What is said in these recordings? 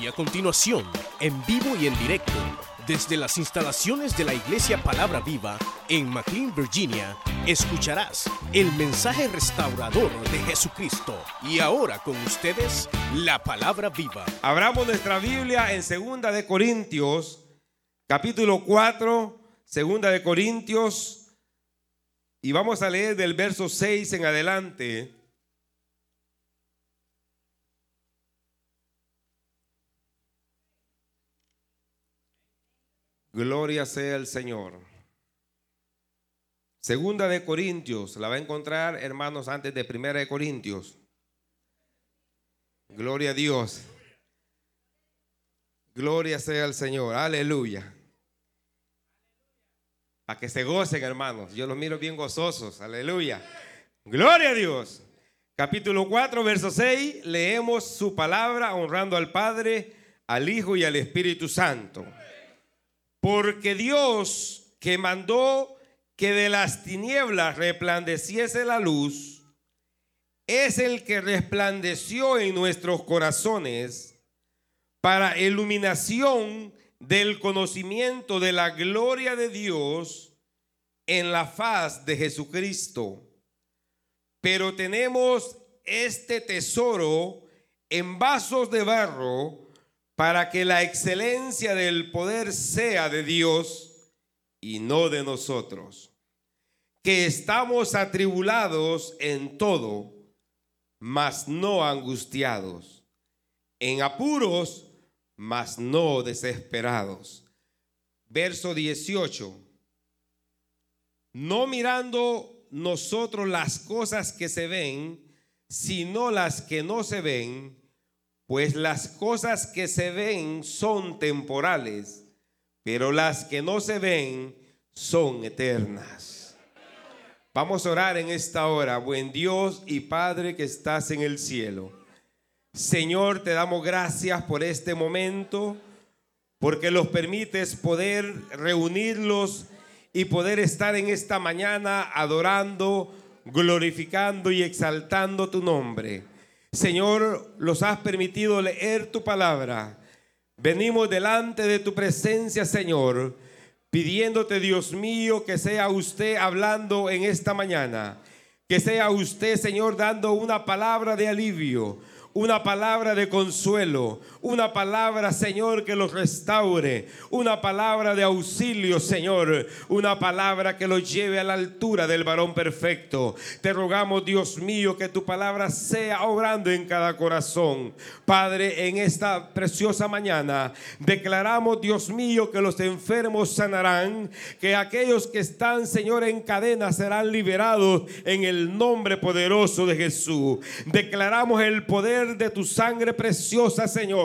Y a continuación, en vivo y en directo, desde las instalaciones de la Iglesia Palabra Viva en McLean, Virginia, escucharás el mensaje restaurador de Jesucristo. Y ahora con ustedes, la Palabra Viva. Abramos nuestra Biblia en Segunda de Corintios, capítulo 4, Segunda de Corintios, y vamos a leer del verso 6 en adelante. Gloria sea el Señor. Segunda de Corintios, la va a encontrar, hermanos, antes de Primera de Corintios. Gloria a Dios. Gloria sea el Señor. Aleluya. A que se gocen, hermanos. Yo los miro bien gozosos. Aleluya. Gloria a Dios. Capítulo 4, verso 6. Leemos su palabra honrando al Padre, al Hijo y al Espíritu Santo. Porque Dios que mandó que de las tinieblas resplandeciese la luz, es el que resplandeció en nuestros corazones para iluminación del conocimiento de la gloria de Dios en la faz de Jesucristo. Pero tenemos este tesoro en vasos de barro para que la excelencia del poder sea de Dios y no de nosotros, que estamos atribulados en todo, mas no angustiados, en apuros, mas no desesperados. Verso 18. No mirando nosotros las cosas que se ven, sino las que no se ven, pues las cosas que se ven son temporales, pero las que no se ven son eternas. Vamos a orar en esta hora, buen Dios y Padre que estás en el cielo. Señor, te damos gracias por este momento, porque los permites poder reunirlos y poder estar en esta mañana adorando, glorificando y exaltando tu nombre. Señor, los has permitido leer tu palabra. Venimos delante de tu presencia, Señor, pidiéndote, Dios mío, que sea usted hablando en esta mañana. Que sea usted, Señor, dando una palabra de alivio, una palabra de consuelo, una palabra, Señor, que los restaure, una palabra de auxilio, Señor, una palabra que los lleve a la altura del varón perfecto. Te rogamos, Dios mío, que tu palabra sea obrando en cada corazón. Padre, en esta preciosa mañana declaramos, Dios mío, que los enfermos sanarán, que aquellos que están, Señor, en cadena serán liberados en el nombre poderoso de Jesús. Declaramos el poder de tu sangre preciosa, Señor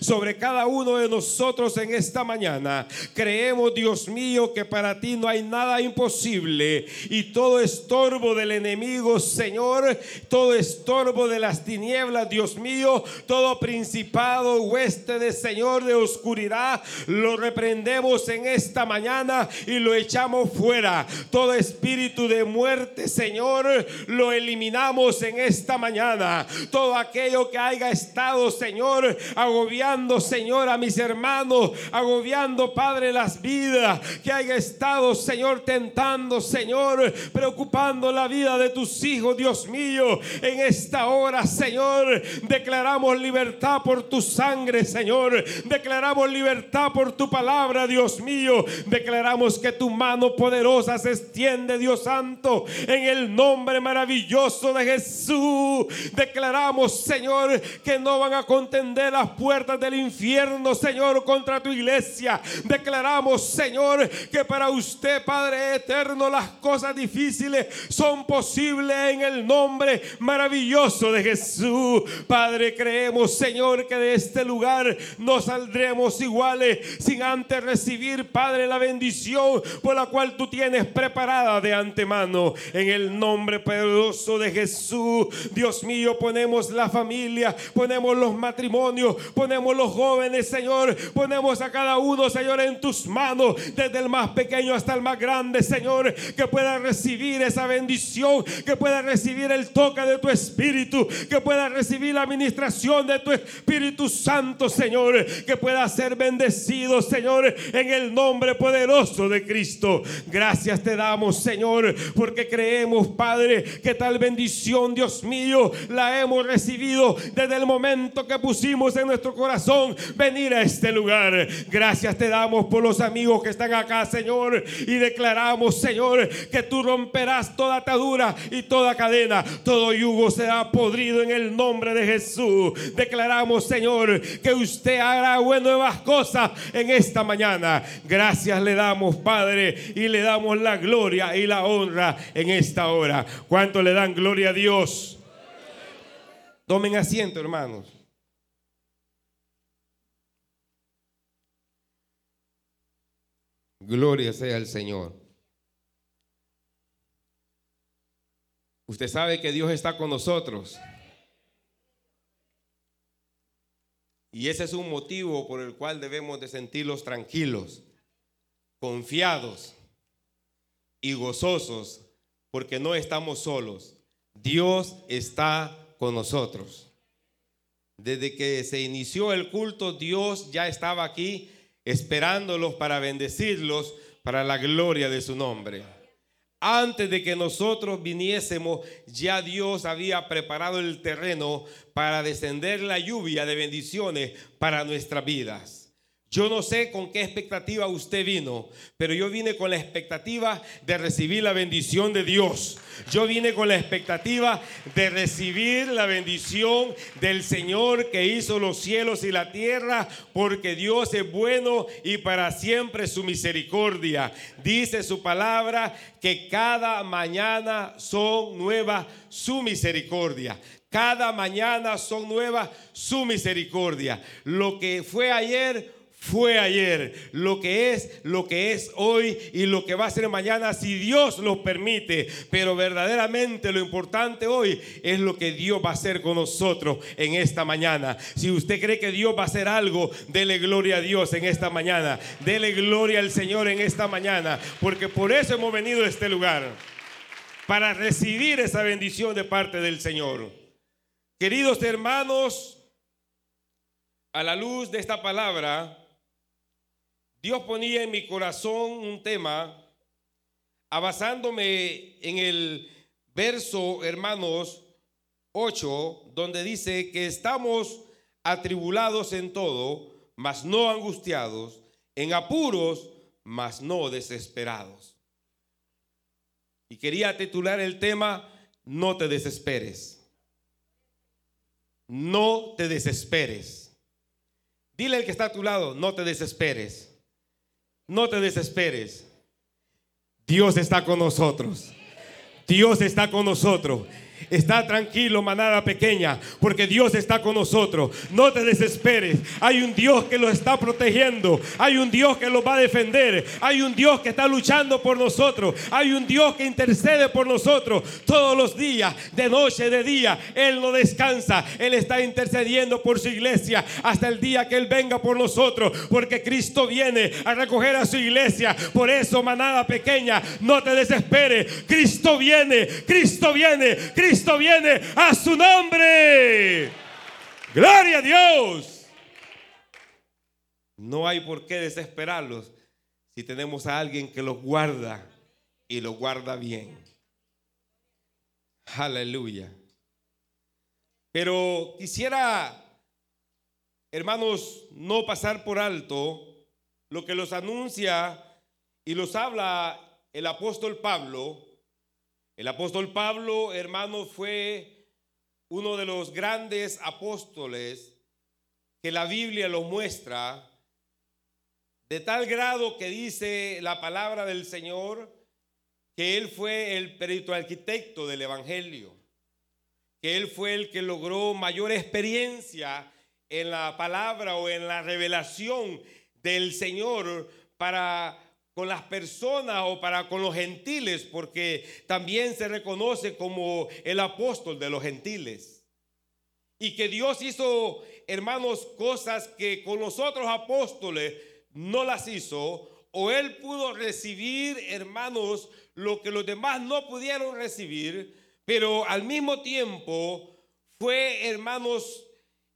sobre cada uno de nosotros en esta mañana. Creemos, Dios mío, que para ti no hay nada imposible y todo estorbo del enemigo, Señor, todo estorbo de las tinieblas, Dios mío, todo principado, hueste de Señor de oscuridad, lo reprendemos en esta mañana y lo echamos fuera. Todo espíritu de muerte, Señor, lo eliminamos en esta mañana. Todo aquello que haya estado, Señor, agobiando, Señor, a mis hermanos, agobiando, Padre, las vidas que haya estado, Señor, tentando, Señor, preocupando la vida de tus hijos, Dios mío, en esta hora, Señor, declaramos libertad por tu sangre, Señor, declaramos libertad por tu palabra, Dios mío, declaramos que tu mano poderosa se extiende, Dios Santo, en el nombre maravilloso de Jesús. Declaramos, Señor, que no van a contender las puertas del infierno, Señor, contra tu iglesia. Declaramos, Señor, que para usted, Padre eterno, las cosas difíciles son posibles en el nombre maravilloso de Jesús. Padre, creemos, Señor, que de este lugar no saldremos iguales sin antes recibir, Padre, la bendición por la cual tú tienes preparada de antemano. En el nombre poderoso de Jesús, Dios mío, ponemos la familia ponemos los matrimonios, ponemos los jóvenes, Señor, ponemos a cada uno, Señor, en tus manos, desde el más pequeño hasta el más grande, Señor, que pueda recibir esa bendición, que pueda recibir el toque de tu Espíritu, que pueda recibir la administración de tu Espíritu Santo, Señor, que pueda ser bendecido, Señor, en el nombre poderoso de Cristo. Gracias te damos, Señor, porque creemos, Padre, que tal bendición, Dios mío, la hemos recibido desde el momento que pusimos en nuestro corazón venir a este lugar. Gracias te damos por los amigos que están acá, Señor, y declaramos, Señor, que tú romperás toda atadura y toda cadena, todo yugo será podrido en el nombre de Jesús. Declaramos, Señor, que usted hará nuevas cosas en esta mañana. Gracias le damos, Padre, y le damos la gloria y la honra en esta hora. ¿Cuánto le dan gloria a Dios? Tomen asiento, hermanos. Gloria sea al Señor. Usted sabe que Dios está con nosotros. Y ese es un motivo por el cual debemos de sentirlos tranquilos, confiados y gozosos, porque no estamos solos. Dios está con nosotros. Desde que se inició el culto, Dios ya estaba aquí esperándolos para bendecirlos para la gloria de su nombre. Antes de que nosotros viniésemos, ya Dios había preparado el terreno para descender la lluvia de bendiciones para nuestras vidas. Yo no sé con qué expectativa usted vino, pero yo vine con la expectativa de recibir la bendición de Dios. Yo vine con la expectativa de recibir la bendición del Señor que hizo los cielos y la tierra, porque Dios es bueno y para siempre su misericordia. Dice su palabra que cada mañana son nuevas su misericordia. Cada mañana son nuevas su misericordia. Lo que fue ayer fue ayer, lo que es, lo que es hoy y lo que va a ser mañana si Dios lo permite. Pero verdaderamente lo importante hoy es lo que Dios va a hacer con nosotros en esta mañana. Si usted cree que Dios va a hacer algo, dele gloria a Dios en esta mañana. Dele gloria al Señor en esta mañana, porque por eso hemos venido a este lugar, para recibir esa bendición de parte del Señor. Queridos hermanos, a la luz de esta palabra, Dios ponía en mi corazón un tema, basándome en el verso, hermanos, 8, donde dice que estamos atribulados en todo, mas no angustiados, en apuros, mas no desesperados. Y quería titular el tema, no te desesperes. No te desesperes. Dile al que está a tu lado, no te desesperes. No te desesperes. Dios está con nosotros. Dios está con nosotros. Está tranquilo, manada pequeña, porque Dios está con nosotros. No te desesperes. Hay un Dios que lo está protegiendo. Hay un Dios que lo va a defender. Hay un Dios que está luchando por nosotros. Hay un Dios que intercede por nosotros todos los días, de noche, de día. Él no descansa. Él está intercediendo por su iglesia hasta el día que Él venga por nosotros, porque Cristo viene a recoger a su iglesia. Por eso, manada pequeña, no te desesperes. Cristo viene, Cristo viene, Cristo Cristo viene a su nombre. Gloria a Dios. No hay por qué desesperarlos si tenemos a alguien que los guarda y los guarda bien. Aleluya. Pero quisiera, hermanos, no pasar por alto lo que los anuncia y los habla el apóstol Pablo el apóstol Pablo, hermano, fue uno de los grandes apóstoles que la Biblia lo muestra, de tal grado que dice la palabra del Señor que él fue el perito arquitecto del Evangelio, que él fue el que logró mayor experiencia en la palabra o en la revelación del Señor para con las personas o para con los gentiles, porque también se reconoce como el apóstol de los gentiles. y que Dios hizo, hermanos, cosas que con los otros apóstoles no las hizo, o él pudo recibir, hermanos, lo que los demás no pudieron recibir, pero al mismo tiempo fue, hermanos,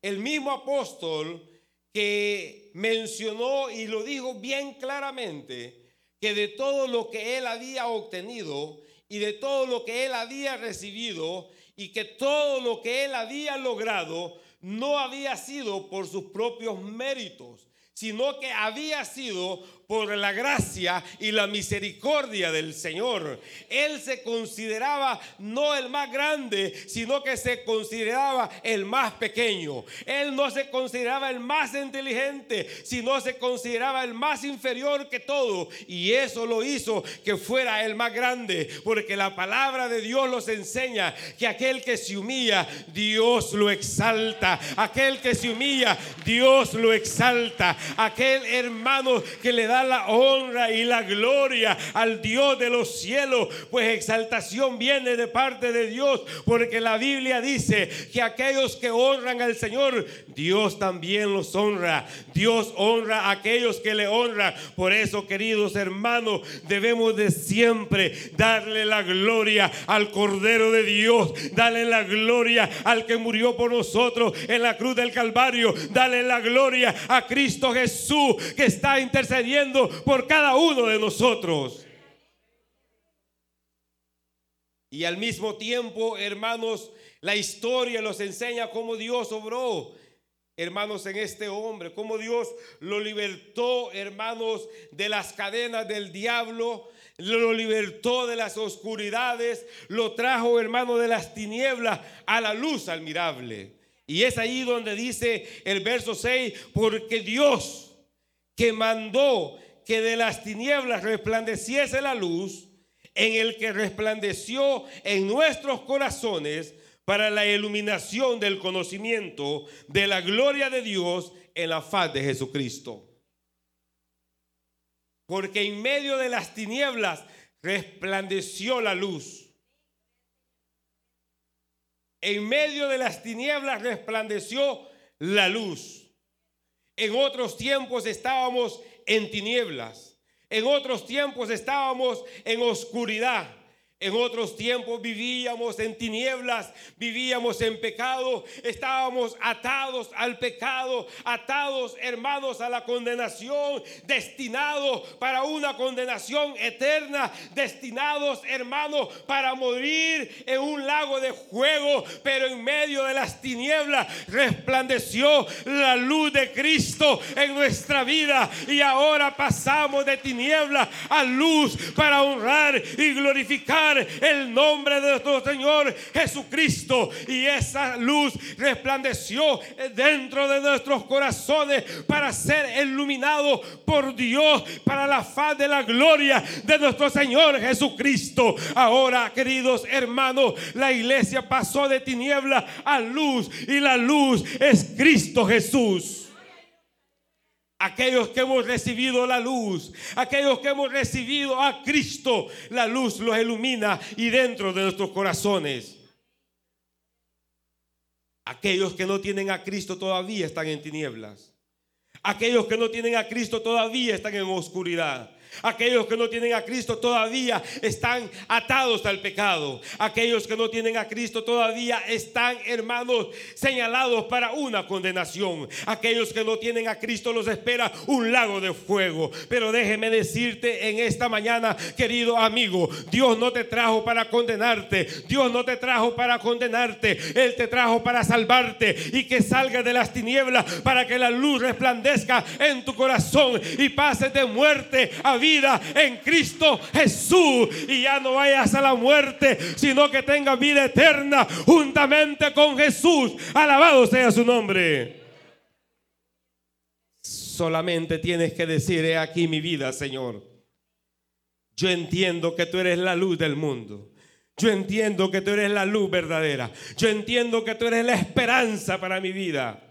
el mismo apóstol que mencionó y lo dijo bien claramente, que de todo lo que él había obtenido y de todo lo que él había recibido y que todo lo que él había logrado no había sido por sus propios méritos, sino que había sido por la gracia y la misericordia del Señor. Él se consideraba no el más grande, sino que se consideraba el más pequeño. Él no se consideraba el más inteligente, sino se consideraba el más inferior que todo. Y eso lo hizo que fuera el más grande, porque la palabra de Dios nos enseña que aquel que se humilla, Dios lo exalta. Aquel que se humilla, Dios lo exalta. Aquel hermano que le da la honra y la gloria al Dios de los cielos, pues exaltación viene de parte de Dios, porque la Biblia dice que aquellos que honran al Señor, Dios también los honra. Dios honra a aquellos que le honran. Por eso, queridos hermanos, debemos de siempre darle la gloria al Cordero de Dios, darle la gloria al que murió por nosotros en la cruz del Calvario, darle la gloria a Cristo Jesús que está intercediendo por cada uno de nosotros. Y al mismo tiempo, hermanos, la historia nos enseña cómo Dios obró, hermanos, en este hombre, cómo Dios lo libertó, hermanos, de las cadenas del diablo, lo libertó de las oscuridades, lo trajo, hermano, de las tinieblas a la luz admirable. Y es ahí donde dice el verso 6, porque Dios que mandó que de las tinieblas resplandeciese la luz, en el que resplandeció en nuestros corazones para la iluminación del conocimiento de la gloria de Dios en la faz de Jesucristo. Porque en medio de las tinieblas resplandeció la luz. En medio de las tinieblas resplandeció la luz. En otros tiempos estábamos en tinieblas. En otros tiempos estábamos en oscuridad. En otros tiempos vivíamos en tinieblas, vivíamos en pecado, estábamos atados al pecado, atados hermanos a la condenación, destinados para una condenación eterna, destinados hermanos para morir en un lago de fuego, pero en medio de las tinieblas resplandeció la luz de Cristo en nuestra vida. Y ahora pasamos de tinieblas a luz para honrar y glorificar el nombre de nuestro Señor Jesucristo. Y esa luz resplandeció dentro de nuestros corazones para ser iluminado por Dios, para la faz de la gloria de nuestro Señor Jesucristo. Ahora, queridos hermanos, la iglesia pasó de tiniebla a luz y la luz es Cristo Jesús. Aquellos que hemos recibido la luz, aquellos que hemos recibido a Cristo, la luz los ilumina y dentro de nuestros corazones. Aquellos que no tienen a Cristo todavía están en tinieblas. Aquellos que no tienen a Cristo todavía están en oscuridad. Aquellos que no tienen a Cristo todavía están atados al pecado. Aquellos que no tienen a Cristo todavía están, hermanos, señalados para una condenación. Aquellos que no tienen a Cristo los espera un lago de fuego. Pero déjeme decirte en esta mañana, querido amigo, Dios no te trajo para condenarte. Dios no te trajo para condenarte. Él te trajo para salvarte y que salga de las tinieblas para que la luz resplandezca en tu corazón y pases de muerte a vida vida en Cristo Jesús y ya no vayas a la muerte, sino que tengas vida eterna juntamente con Jesús. Alabado sea su nombre. Solamente tienes que decir, he aquí mi vida, Señor. Yo entiendo que tú eres la luz del mundo. Yo entiendo que tú eres la luz verdadera. Yo entiendo que tú eres la esperanza para mi vida.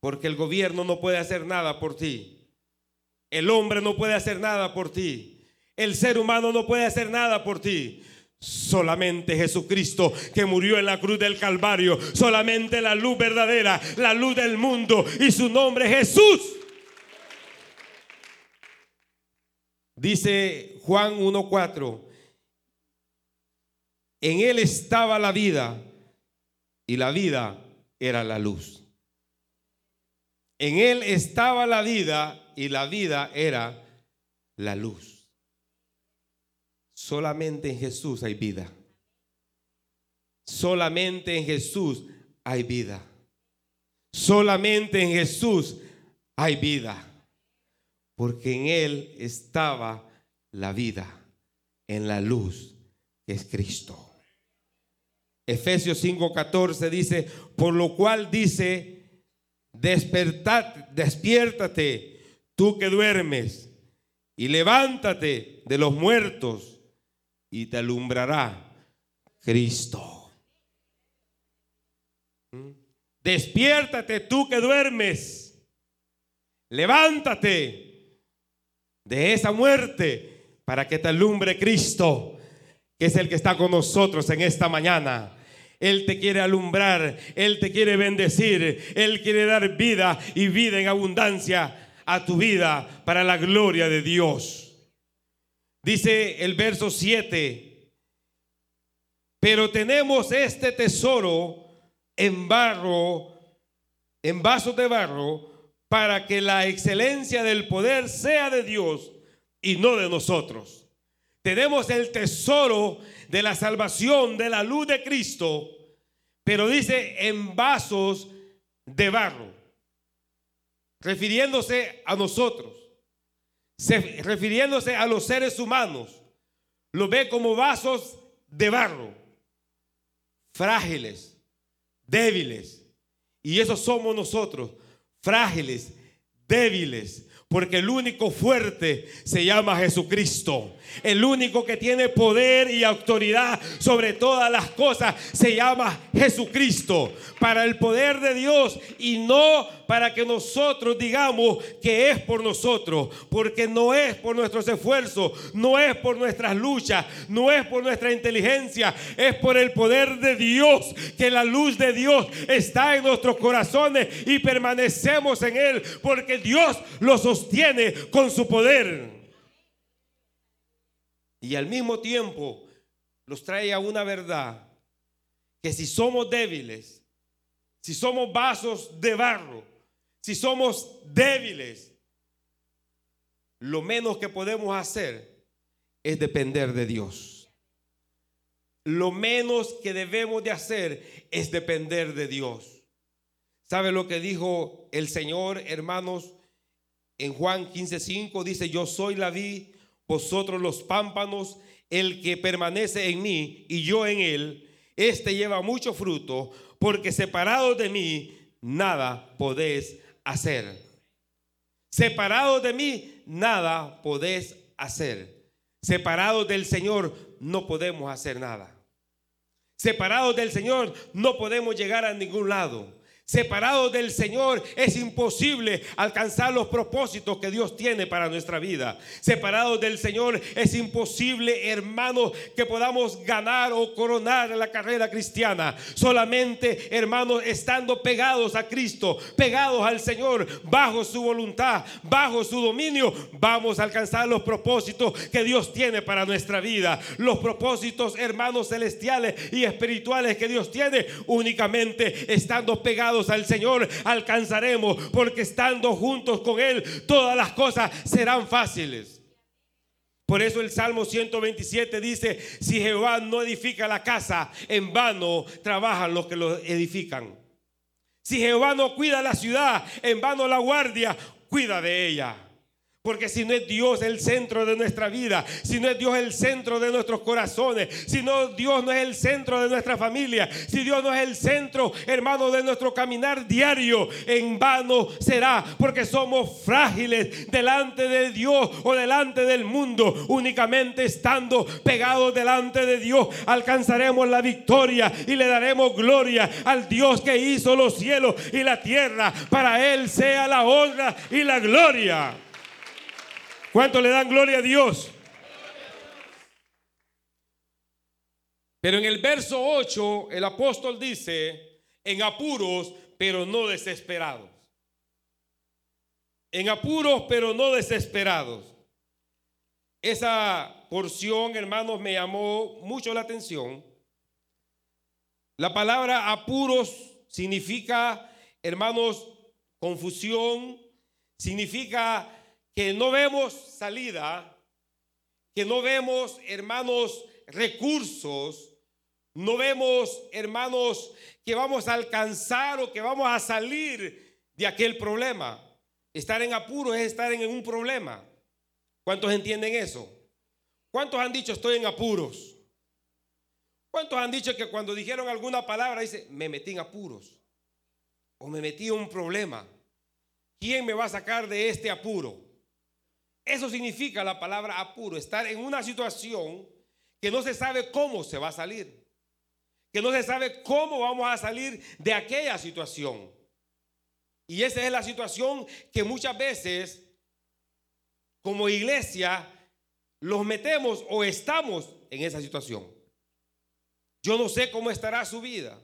Porque el gobierno no puede hacer nada por ti. El hombre no puede hacer nada por ti. El ser humano no puede hacer nada por ti. Solamente Jesucristo que murió en la cruz del Calvario, solamente la luz verdadera, la luz del mundo y su nombre Jesús. Dice Juan 1.4, en él estaba la vida y la vida era la luz. En él estaba la vida y la vida era la luz. Solamente en Jesús hay vida. Solamente en Jesús hay vida. Solamente en Jesús hay vida. Porque en Él estaba la vida, en la luz que es Cristo. Efesios 5:14 dice, por lo cual dice, despertate, despiértate, tú que duermes, y levántate de los muertos, y te alumbrará Cristo. ¿Mm? Despiértate tú que duermes, levántate de esa muerte para que te alumbre Cristo, que es el que está con nosotros en esta mañana. Él te quiere alumbrar, Él te quiere bendecir, Él quiere dar vida y vida en abundancia a tu vida para la gloria de Dios. Dice el verso 7, pero tenemos este tesoro en barro, en vasos de barro, para que la excelencia del poder sea de Dios y no de nosotros. Tenemos el tesoro de la salvación, de la luz de Cristo, pero dice en vasos de barro, refiriéndose a nosotros, refiriéndose a los seres humanos, lo ve como vasos de barro, frágiles, débiles, y esos somos nosotros, frágiles, débiles, porque el único fuerte se llama Jesucristo. El único que tiene poder y autoridad sobre todas las cosas se llama Jesucristo. Para el poder de Dios y no para que nosotros digamos que es por nosotros. Porque no es por nuestros esfuerzos, no es por nuestras luchas, no es por nuestra inteligencia, es por el poder de Dios. Que la luz de Dios está en nuestros corazones y permanecemos en Él. Porque Dios lo sostiene con su poder y al mismo tiempo los trae a una verdad que si somos débiles, si somos vasos de barro, si somos débiles, lo menos que podemos hacer es depender de Dios. Lo menos que debemos de hacer es depender de Dios. ¿Sabe lo que dijo el Señor, hermanos? En Juan 15:5 dice, "Yo soy la vid, vosotros los pámpanos, el que permanece en mí y yo en él, este lleva mucho fruto, porque separados de mí nada podéis hacer. Separados de mí nada podéis hacer. Separados del Señor no podemos hacer nada. Separados del Señor no podemos llegar a ningún lado. Separados del Señor es imposible alcanzar los propósitos que Dios tiene para nuestra vida. Separados del Señor es imposible, hermanos, que podamos ganar o coronar la carrera cristiana. Solamente, hermanos, estando pegados a Cristo, pegados al Señor, bajo su voluntad, bajo su dominio, vamos a alcanzar los propósitos que Dios tiene para nuestra vida. Los propósitos, hermanos, celestiales y espirituales que Dios tiene únicamente estando pegados al Señor alcanzaremos, porque estando juntos con Él, todas las cosas serán fáciles. Por eso el Salmo 127 dice, si Jehová no edifica la casa, en vano trabajan los que lo edifican. Si Jehová no cuida la ciudad, en vano la guardia cuida de ella. Porque si no es Dios el centro de nuestra vida, si no es Dios el centro de nuestros corazones, si no Dios no es el centro de nuestra familia, si Dios no es el centro, hermano, de nuestro caminar diario, en vano será, porque somos frágiles delante de Dios o delante del mundo. Únicamente estando pegados delante de Dios, alcanzaremos la victoria y le daremos gloria al Dios que hizo los cielos y la tierra. Para Él sea la honra y la gloria. ¿Cuánto le dan gloria a Dios? Pero en el verso 8 el apóstol dice, en apuros, pero no desesperados. En apuros, pero no desesperados. Esa porción, hermanos, me llamó mucho la atención. La palabra apuros significa, hermanos, confusión, significa que no vemos salida, que no vemos, hermanos, recursos, no vemos, hermanos, que vamos a alcanzar o que vamos a salir de aquel problema. Estar en apuro es estar en un problema. ¿Cuántos entienden eso? ¿Cuántos han dicho estoy en apuros? ¿Cuántos han dicho que cuando dijeron alguna palabra dice, me metí en apuros? O me metí en un problema. ¿Quién me va a sacar de este apuro? Eso significa la palabra apuro, estar en una situación que no se sabe cómo se va a salir, que no se sabe cómo vamos a salir de aquella situación. Y esa es la situación que muchas veces como iglesia los metemos o estamos en esa situación. Yo no sé cómo estará su vida.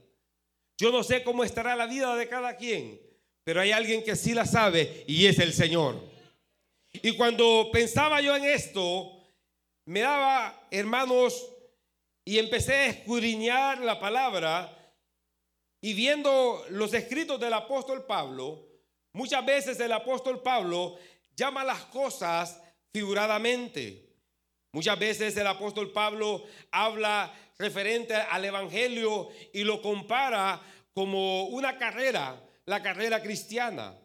Yo no sé cómo estará la vida de cada quien, pero hay alguien que sí la sabe y es el Señor. Y cuando pensaba yo en esto, me daba, hermanos, y empecé a escudriñar la palabra y viendo los escritos del apóstol Pablo, muchas veces el apóstol Pablo llama las cosas figuradamente. Muchas veces el apóstol Pablo habla referente al Evangelio y lo compara como una carrera, la carrera cristiana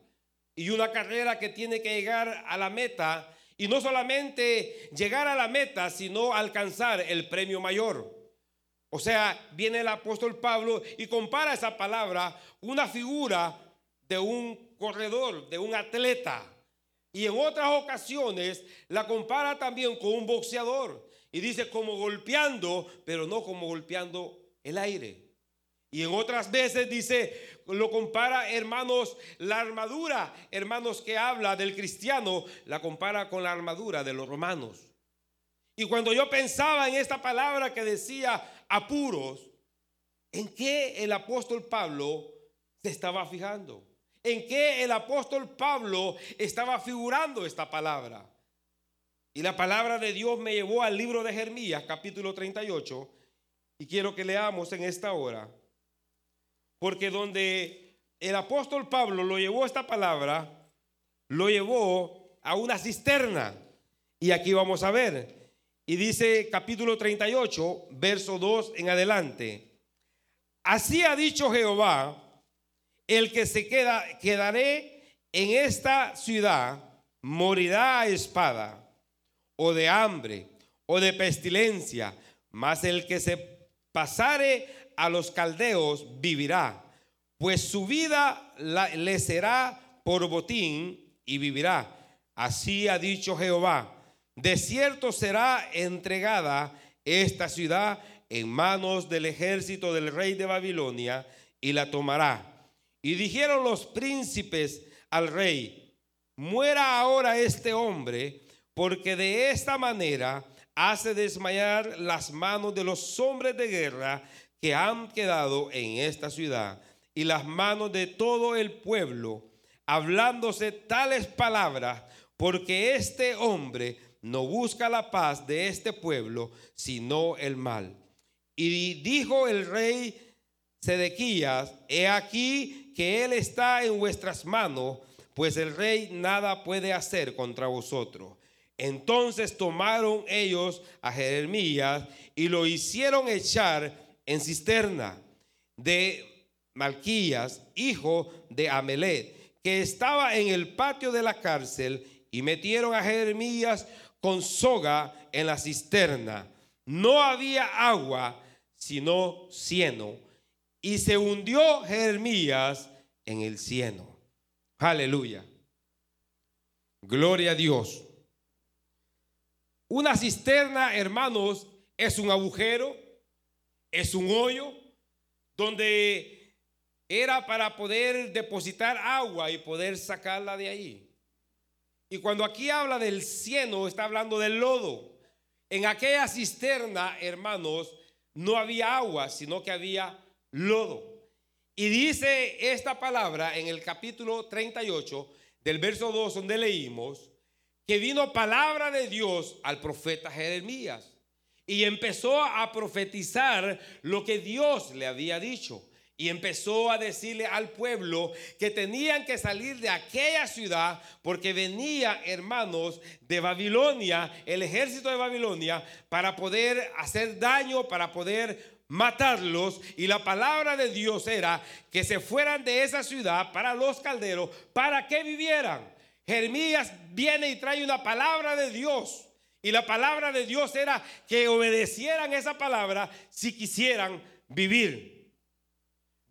y una carrera que tiene que llegar a la meta y no solamente llegar a la meta, sino alcanzar el premio mayor. O sea, viene el apóstol Pablo y compara esa palabra una figura de un corredor, de un atleta. Y en otras ocasiones la compara también con un boxeador. Y dice como golpeando, pero no como golpeando el aire. Y en otras veces dice lo compara, hermanos, la armadura, hermanos, que habla del cristiano, la compara con la armadura de los romanos. Y cuando yo pensaba en esta palabra que decía apuros, ¿en qué el apóstol Pablo se estaba fijando? ¿En qué el apóstol Pablo estaba figurando esta palabra? Y la palabra de Dios me llevó al libro de Jeremías, capítulo 38, y quiero que leamos en esta hora. Porque donde el apóstol Pablo lo llevó esta palabra, lo llevó a una cisterna. Y aquí vamos a ver. Y dice capítulo 38, verso 2 en adelante. Así ha dicho Jehová, el que se queda, quedaré en esta ciudad, morirá a espada, o de hambre, o de pestilencia, mas el que se pasare a los caldeos vivirá, pues su vida le será por botín y vivirá. Así ha dicho Jehová. De cierto será entregada esta ciudad en manos del ejército del rey de Babilonia y la tomará. Y dijeron los príncipes al rey, muera ahora este hombre, porque de esta manera hace desmayar las manos de los hombres de guerra que han quedado en esta ciudad y las manos de todo el pueblo, hablándose tales palabras, porque este hombre no busca la paz de este pueblo, sino el mal. Y dijo el rey Sedequías, he aquí que él está en vuestras manos, pues el rey nada puede hacer contra vosotros. Entonces tomaron ellos a Jeremías y lo hicieron echar en cisterna de Malquías, hijo de Amelet, que estaba en el patio de la cárcel, y metieron a Jeremías con soga en la cisterna. No había agua, sino cieno, y se hundió Jeremías en el cieno. Aleluya. Gloria a Dios. Una cisterna, hermanos, es un agujero es un hoyo donde era para poder depositar agua y poder sacarla de ahí. Y cuando aquí habla del cieno, está hablando del lodo. En aquella cisterna, hermanos, no había agua, sino que había lodo. Y dice esta palabra en el capítulo 38 del verso 2 donde leímos que vino palabra de Dios al profeta Jeremías y empezó a profetizar lo que Dios le había dicho. Y empezó a decirle al pueblo que tenían que salir de aquella ciudad porque venía, hermanos, de Babilonia, el ejército de Babilonia, para poder hacer daño, para poder matarlos. Y la palabra de Dios era que se fueran de esa ciudad para los calderos, para que vivieran. Jeremías viene y trae una palabra de Dios. Y la palabra de Dios era que obedecieran esa palabra si quisieran vivir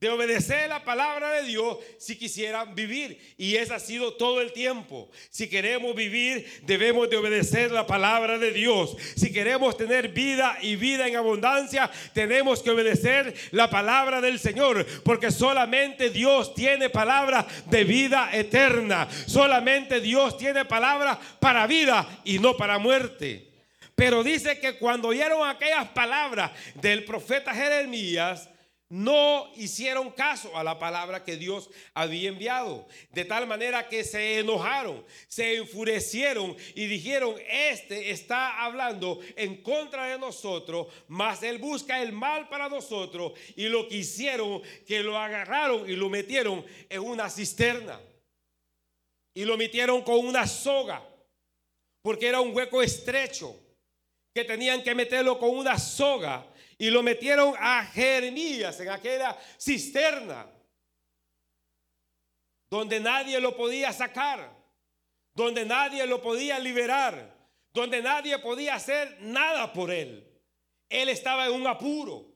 de obedecer la palabra de Dios si quisieran vivir. Y eso ha sido todo el tiempo. Si queremos vivir, debemos de obedecer la palabra de Dios. Si queremos tener vida y vida en abundancia, tenemos que obedecer la palabra del Señor. Porque solamente Dios tiene palabra de vida eterna. Solamente Dios tiene palabra para vida y no para muerte. Pero dice que cuando oyeron aquellas palabras del profeta Jeremías, no hicieron caso a la palabra que Dios había enviado. De tal manera que se enojaron, se enfurecieron y dijeron, este está hablando en contra de nosotros, mas él busca el mal para nosotros. Y lo que hicieron, que lo agarraron y lo metieron en una cisterna. Y lo metieron con una soga, porque era un hueco estrecho, que tenían que meterlo con una soga y lo metieron a Jeremías en aquella cisterna donde nadie lo podía sacar, donde nadie lo podía liberar, donde nadie podía hacer nada por él. Él estaba en un apuro.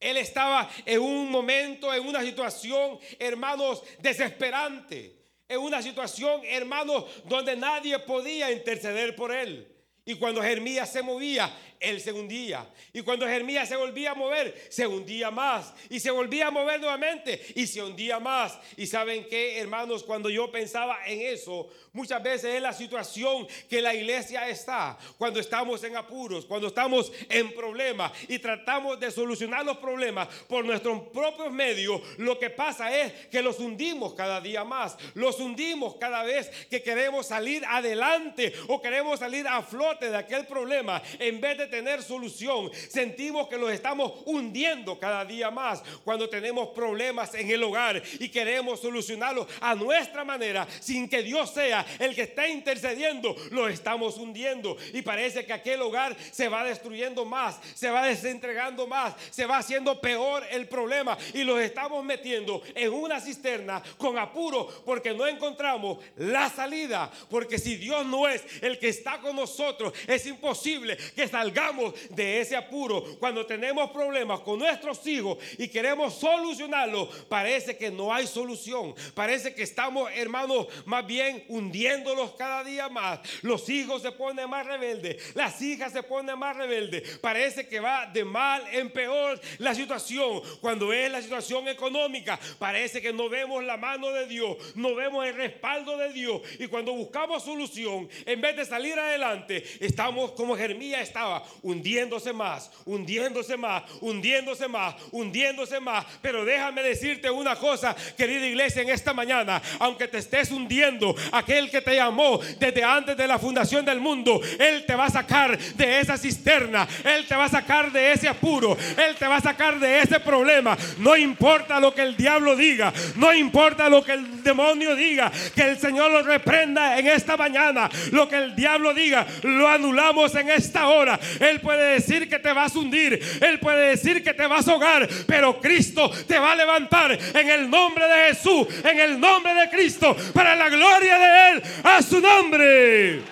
Él estaba en un momento, en una situación, hermanos, desesperante. En una situación, hermanos, donde nadie podía interceder por él. Y cuando Jeremías se movía, él se hundía. Y cuando Jeremías se volvía a mover, se hundía más. Y se volvía a mover nuevamente y se hundía más. Y saben qué, hermanos, cuando yo pensaba en eso, muchas veces es la situación que la iglesia está. Cuando estamos en apuros, cuando estamos en problemas y tratamos de solucionar los problemas por nuestros propios medios, lo que pasa es que los hundimos cada día más. Los hundimos cada vez que queremos salir adelante o queremos salir a flote de aquel problema en vez de tener solución. Sentimos que los estamos hundiendo cada día más cuando tenemos problemas en el hogar y queremos solucionarlos a nuestra manera sin que Dios sea el que está intercediendo. Lo estamos hundiendo y parece que aquel hogar se va destruyendo más, se va desentregando más, se va haciendo peor el problema y los estamos metiendo en una cisterna con apuro porque no encontramos la salida. Porque si Dios no es el que está con nosotros, es imposible que salgamos de ese apuro, cuando tenemos problemas con nuestros hijos y queremos solucionarlo, parece que no hay solución. Parece que estamos, hermanos, más bien hundiéndolos cada día más. Los hijos se ponen más rebeldes, las hijas se ponen más rebeldes. Parece que va de mal en peor la situación. Cuando es la situación económica, parece que no vemos la mano de Dios, no vemos el respaldo de Dios. Y cuando buscamos solución, en vez de salir adelante, estamos como Jeremías estaba, hundiéndose más, hundiéndose más, hundiéndose más, hundiéndose más. Pero déjame decirte una cosa, querida iglesia, en esta mañana, aunque te estés hundiendo, aquel que te llamó desde antes de la fundación del mundo, Él te va a sacar de esa cisterna, Él te va a sacar de ese apuro, Él te va a sacar de ese problema. No importa lo que el diablo diga, no importa lo que el demonio diga, que el Señor lo reprenda en esta mañana, lo que el diablo diga, lo anulamos en esta hora. Él puede decir que te vas a hundir. Él puede decir que te vas a ahogar. Pero Cristo te va a levantar en el nombre de Jesús. En el nombre de Cristo. Para la gloria de Él. A su nombre.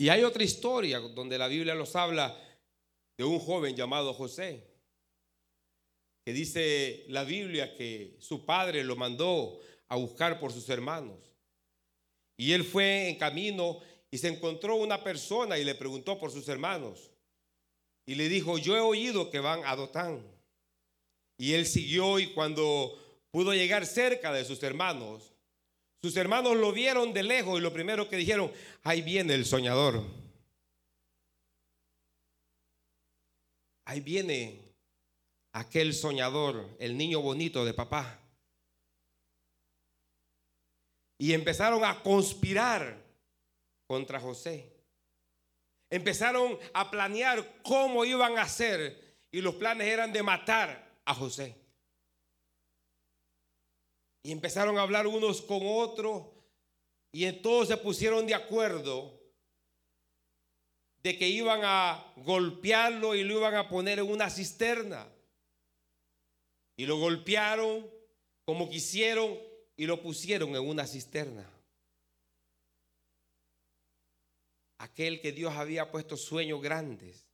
Y hay otra historia donde la Biblia nos habla de un joven llamado José, que dice la Biblia que su padre lo mandó a buscar por sus hermanos. Y él fue en camino y se encontró una persona y le preguntó por sus hermanos. Y le dijo, yo he oído que van a Dotán. Y él siguió y cuando pudo llegar cerca de sus hermanos, sus hermanos lo vieron de lejos y lo primero que dijeron, ahí viene el soñador. Ahí viene aquel soñador, el niño bonito de papá. Y empezaron a conspirar contra José. Empezaron a planear cómo iban a hacer y los planes eran de matar a José. Y empezaron a hablar unos con otros y entonces se pusieron de acuerdo de que iban a golpearlo y lo iban a poner en una cisterna. Y lo golpearon como quisieron y lo pusieron en una cisterna. Aquel que Dios había puesto sueños grandes,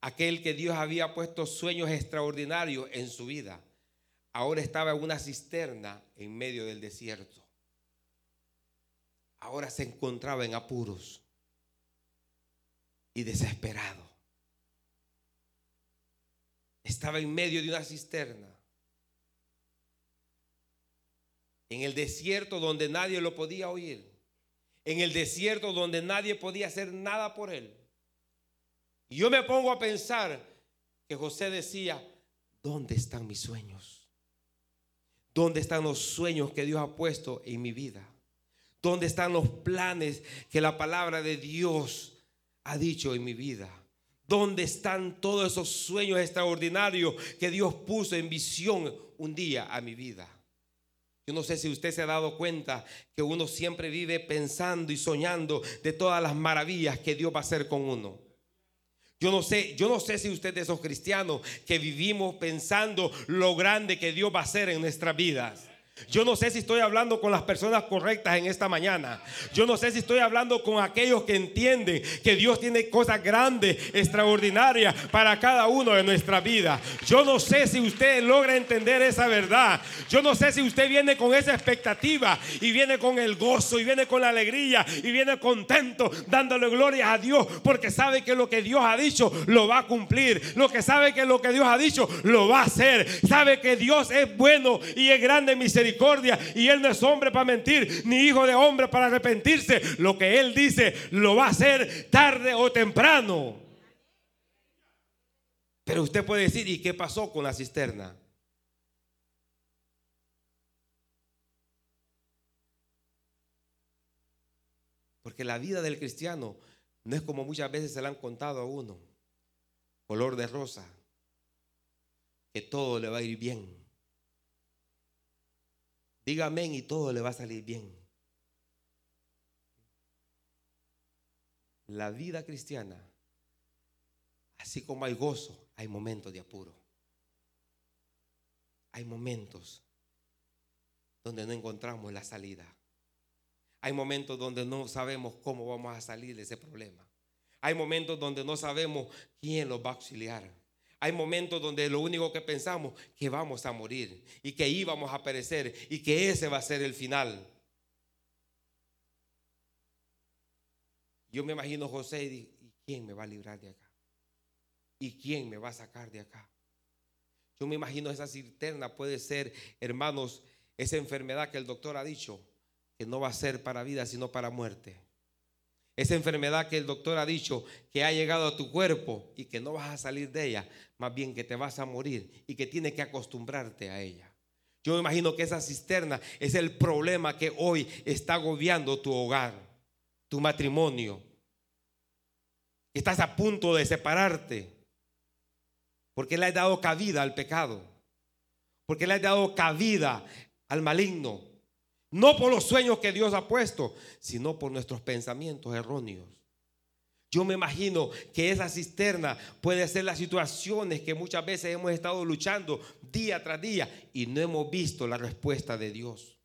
aquel que Dios había puesto sueños extraordinarios en su vida, ahora estaba en una cisterna en medio del desierto. Ahora se encontraba en apuros y desesperado. Estaba en medio de una cisterna. En el desierto donde nadie lo podía oír. En el desierto donde nadie podía hacer nada por él. Y yo me pongo a pensar que José decía, ¿dónde están mis sueños? ¿Dónde están los sueños que Dios ha puesto en mi vida? ¿Dónde están los planes que la palabra de Dios ha dicho en mi vida? ¿Dónde están todos esos sueños extraordinarios que Dios puso en visión un día a mi vida? Yo no sé si usted se ha dado cuenta que uno siempre vive pensando y soñando de todas las maravillas que Dios va a hacer con uno. Yo no sé, yo no sé si usted es de esos cristianos que vivimos pensando lo grande que Dios va a hacer en nuestras vidas. Yo no sé si estoy hablando con las personas correctas en esta mañana. Yo no sé si estoy hablando con aquellos que entienden que Dios tiene cosas grandes, extraordinarias para cada uno de nuestra vida. Yo no sé si usted logra entender esa verdad. Yo no sé si usted viene con esa expectativa y viene con el gozo y viene con la alegría y viene contento dándole gloria a Dios porque sabe que lo que Dios ha dicho lo va a cumplir. Lo que sabe que lo que Dios ha dicho lo va a hacer. Sabe que Dios es bueno y es grande en y Él no es hombre para mentir, ni hijo de hombre para arrepentirse. Lo que Él dice lo va a hacer tarde o temprano. Pero usted puede decir, ¿y qué pasó con la cisterna? Porque la vida del cristiano no es como muchas veces se le han contado a uno, color de rosa, que todo le va a ir bien. Diga amén y todo le va a salir bien. La vida cristiana, así como hay gozo, hay momentos de apuro. Hay momentos donde no encontramos la salida. Hay momentos donde no sabemos cómo vamos a salir de ese problema. Hay momentos donde no sabemos quién nos va a auxiliar. Hay momentos donde lo único que pensamos que vamos a morir y que íbamos a perecer y que ese va a ser el final. Yo me imagino José y digo, ¿y quién me va a librar de acá? ¿Y quién me va a sacar de acá? Yo me imagino esa cisterna puede ser, hermanos, esa enfermedad que el doctor ha dicho que no va a ser para vida, sino para muerte. Esa enfermedad que el doctor ha dicho que ha llegado a tu cuerpo y que no vas a salir de ella, más bien que te vas a morir y que tienes que acostumbrarte a ella. Yo me imagino que esa cisterna es el problema que hoy está agobiando tu hogar, tu matrimonio. Estás a punto de separarte porque le has dado cabida al pecado, porque le has dado cabida al maligno, no por los sueños que Dios ha puesto, sino por nuestros pensamientos erróneos. Yo me imagino que esa cisterna puede ser las situaciones que muchas veces hemos estado luchando día tras día y no hemos visto la respuesta de Dios.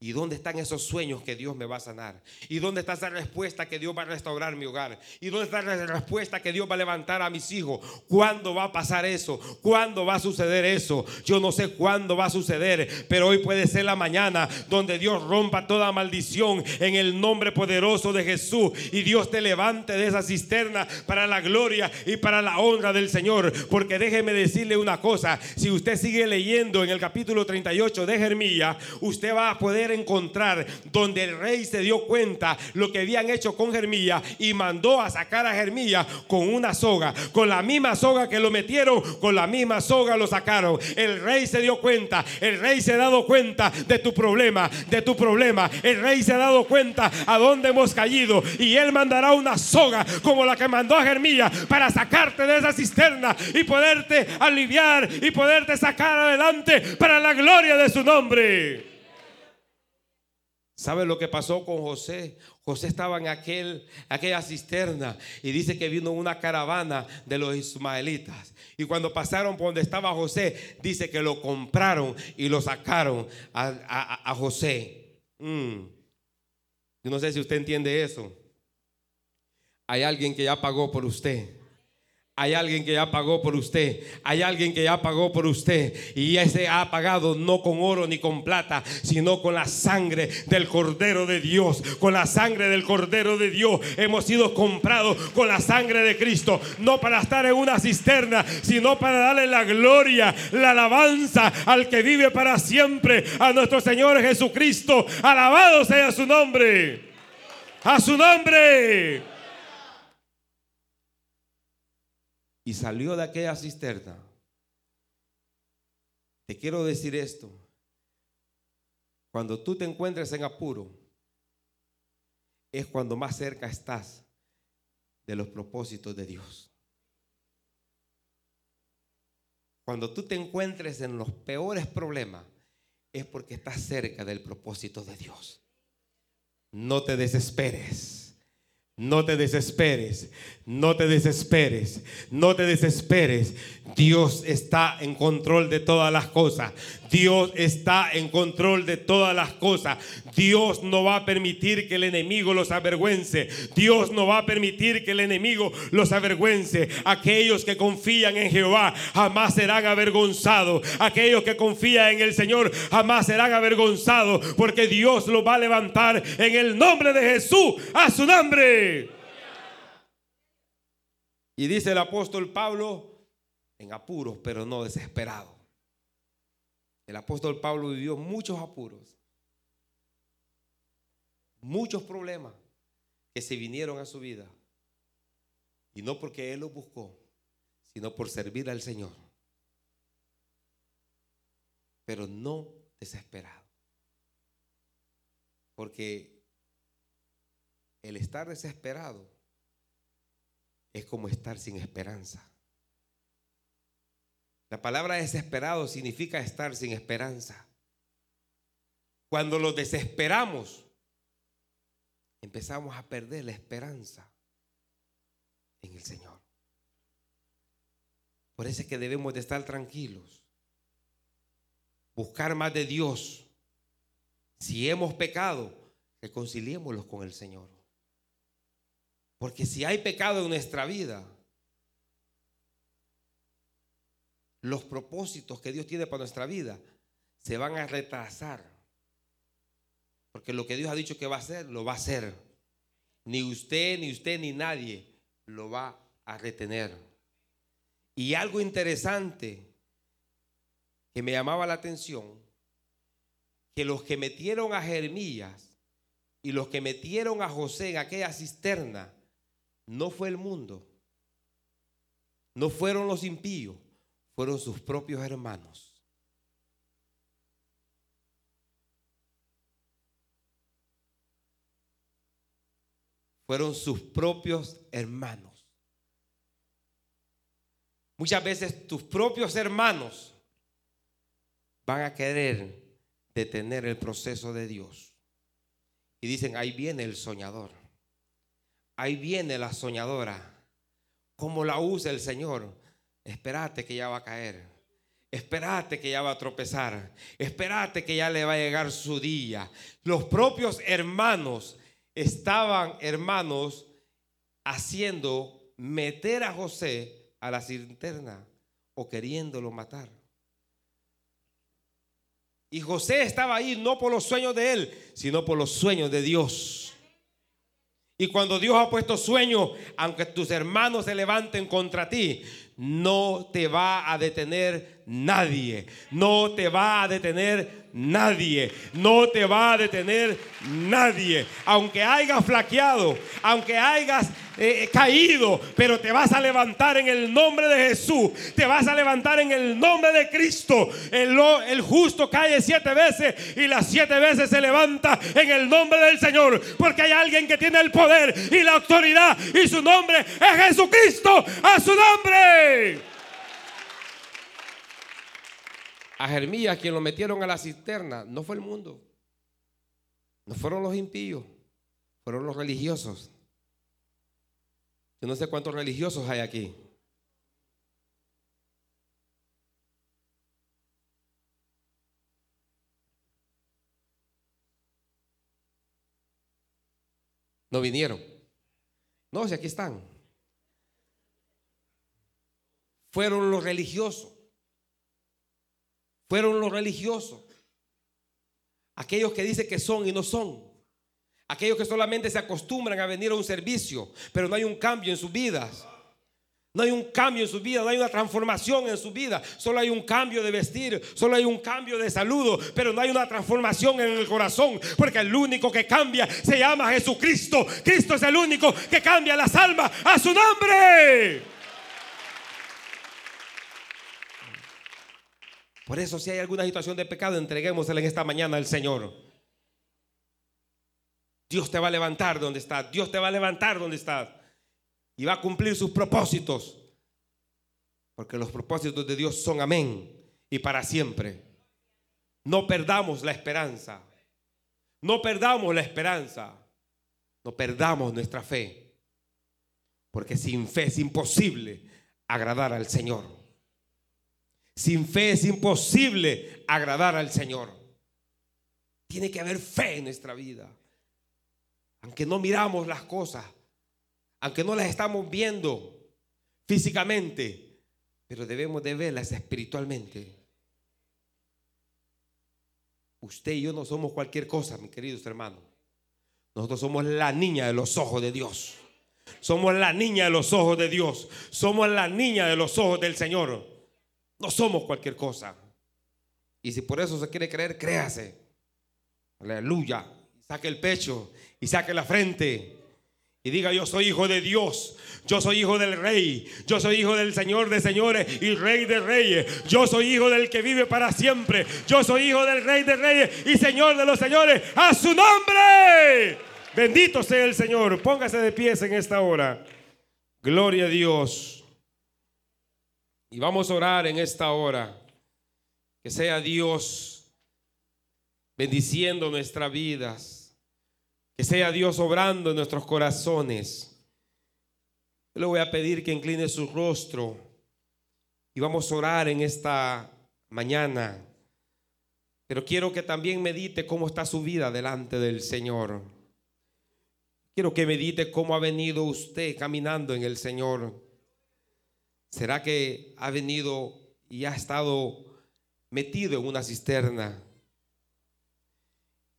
¿Y dónde están esos sueños que Dios me va a sanar? ¿Y dónde está esa respuesta que Dios va a restaurar mi hogar? ¿Y dónde está la respuesta que Dios va a levantar a mis hijos? ¿Cuándo va a pasar eso? ¿Cuándo va a suceder eso? Yo no sé cuándo va a suceder, pero hoy puede ser la mañana donde Dios rompa toda maldición en el nombre poderoso de Jesús y Dios te levante de esa cisterna para la gloria y para la honra del Señor. Porque déjeme decirle una cosa, si usted sigue leyendo en el capítulo 38 de Jeremías, usted va a poder encontrar donde el rey se dio cuenta lo que habían hecho con Jeremías y mandó a sacar a Jeremías con una soga, con la misma soga que lo metieron, con la misma soga lo sacaron. El rey se dio cuenta, el rey se ha dado cuenta de tu problema, de tu problema. El rey se ha dado cuenta a dónde hemos caído y él mandará una soga como la que mandó a Jeremías para sacarte de esa cisterna y poderte aliviar y poderte sacar adelante para la gloria de su nombre. ¿Sabe lo que pasó con José? José estaba en aquel, aquella cisterna y dice que vino una caravana de los ismaelitas. Y cuando pasaron por donde estaba José, dice que lo compraron y lo sacaron a, José. Mm. Yo no sé si usted entiende eso. Hay alguien que ya pagó por usted. Hay alguien que ya pagó por usted. Hay alguien que ya pagó por usted. Y ese ha pagado no con oro ni con plata, sino con la sangre del Cordero de Dios. Con la sangre del Cordero de Dios hemos sido comprados con la sangre de Cristo. No para estar en una cisterna, sino para darle la gloria, la alabanza al que vive para siempre, a nuestro Señor Jesucristo. Alabado sea su nombre. A su nombre. Y salió de aquella cisterna, te quiero decir esto. Cuando tú te encuentres en apuro, es cuando más cerca estás de los propósitos de Dios. Cuando tú te encuentres en los peores problemas, es porque estás cerca del propósito de Dios. No te desesperes. No te desesperes, no te desesperes, no te desesperes. Dios está en control de todas las cosas. Dios está en control de todas las cosas. Dios no va a permitir que el enemigo los avergüence. Dios no va a permitir que el enemigo los avergüence. Aquellos que confían en Jehová jamás serán avergonzados. Aquellos que confían en el Señor jamás serán avergonzados porque Dios los va a levantar en el nombre de Jesús, a su nombre. Y dice el apóstol Pablo, en apuros, pero no desesperado. El apóstol Pablo vivió muchos apuros, muchos problemas que se vinieron a su vida. Y no porque él los buscó, sino por servir al Señor. Pero no desesperado. Porque el estar desesperado es como estar sin esperanza. La palabra desesperado significa estar sin esperanza. Cuando lo desesperamos, empezamos a perder la esperanza en el Señor. Por eso es que debemos de estar tranquilos, buscar más de Dios. Si hemos pecado, reconciliémoslos con el Señor. Porque si hay pecado en nuestra vida, los propósitos que Dios tiene para nuestra vida se van a retrasar. Porque lo que Dios ha dicho que va a hacer, lo va a hacer. Ni usted, ni usted, ni nadie lo va a retener. Y algo interesante que me llamaba la atención, que los que metieron a Jeremías y los que metieron a José en aquella cisterna, no fue el mundo, no fueron los impíos, fueron sus propios hermanos. Fueron sus propios hermanos. Muchas veces tus propios hermanos van a querer detener el proceso de Dios. Y dicen, ahí viene el soñador. Ahí viene la soñadora. ¿Cómo la usa el Señor? Espérate que ya va a caer. Espérate que ya va a tropezar. Espérate que ya le va a llegar su día. Los propios hermanos estaban, hermanos, haciendo meter a José a la cisterna o queriéndolo matar. Y José estaba ahí no por los sueños de él, sino por los sueños de Dios. Y cuando Dios ha puesto sueños, aunque tus hermanos se levanten contra ti, no te va a detener nadie. No te va a detener nadie. No te va a detener nadie. Aunque hayas flaqueado, aunque hayas eh, caído, pero te vas a levantar en el nombre de Jesús. Te vas a levantar en el nombre de Cristo. El, el justo cae siete veces y las siete veces se levanta en el nombre del Señor. Porque hay alguien que tiene el poder y la autoridad y su nombre es Jesucristo. A su nombre. A Jeremías, quien lo metieron a la cisterna, no fue el mundo. No fueron los impíos, fueron los religiosos. Yo no sé cuántos religiosos hay aquí. No vinieron. No, si aquí están. Fueron los religiosos. Fueron los religiosos. Aquellos que dicen que son y no son. Aquellos que solamente se acostumbran a venir a un servicio, pero no hay un cambio en sus vidas. No hay un cambio en su vida, no hay una transformación en su vida. Solo hay un cambio de vestir, solo hay un cambio de saludo, pero no hay una transformación en el corazón, porque el único que cambia se llama Jesucristo. Cristo es el único que cambia las almas a su nombre. Por eso si hay alguna situación de pecado, entreguémosela en esta mañana al Señor. Dios te va a levantar donde estás. Dios te va a levantar donde estás. Y va a cumplir sus propósitos. Porque los propósitos de Dios son amén y para siempre. No perdamos la esperanza. No perdamos la esperanza. No perdamos nuestra fe. Porque sin fe es imposible agradar al Señor. Sin fe es imposible agradar al Señor. Tiene que haber fe en nuestra vida. Aunque no miramos las cosas, aunque no las estamos viendo físicamente, pero debemos de verlas espiritualmente. Usted y yo no somos cualquier cosa, mis queridos hermanos. Nosotros somos la niña de los ojos de Dios. Somos la niña de los ojos de Dios. Somos la niña de los ojos del Señor. No somos cualquier cosa. Y si por eso se quiere creer, créase. Aleluya. Saque el pecho y saque la frente. Y diga, yo soy hijo de Dios, yo soy hijo del rey, yo soy hijo del Señor de señores y rey de reyes, yo soy hijo del que vive para siempre, yo soy hijo del rey de reyes y señor de los señores, a su nombre. Bendito sea el Señor, póngase de pies en esta hora. Gloria a Dios. Y vamos a orar en esta hora. Que sea Dios bendiciendo nuestras vidas. Que sea Dios obrando en nuestros corazones. Le voy a pedir que incline su rostro. Y vamos a orar en esta mañana. Pero quiero que también medite cómo está su vida delante del Señor. Quiero que medite cómo ha venido usted caminando en el Señor. ¿Será que ha venido y ha estado metido en una cisterna?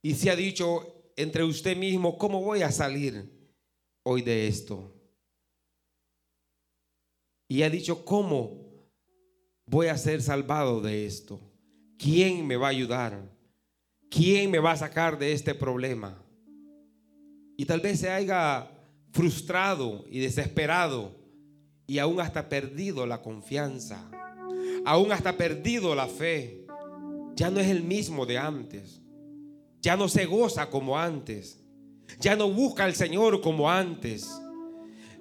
Y se ha dicho entre usted mismo, ¿cómo voy a salir hoy de esto? Y ha dicho, ¿cómo voy a ser salvado de esto? ¿Quién me va a ayudar? ¿Quién me va a sacar de este problema? Y tal vez se haya frustrado y desesperado y aún hasta perdido la confianza, aún hasta perdido la fe. Ya no es el mismo de antes, ya no se goza como antes, ya no busca al Señor como antes,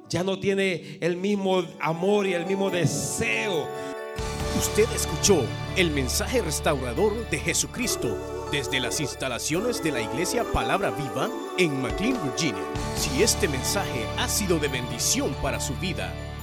ya no tiene el mismo amor y el mismo deseo. Usted escuchó el mensaje restaurador de Jesucristo desde las instalaciones de la iglesia Palabra Viva en McLean, Virginia. Si este mensaje ha sido de bendición para su vida,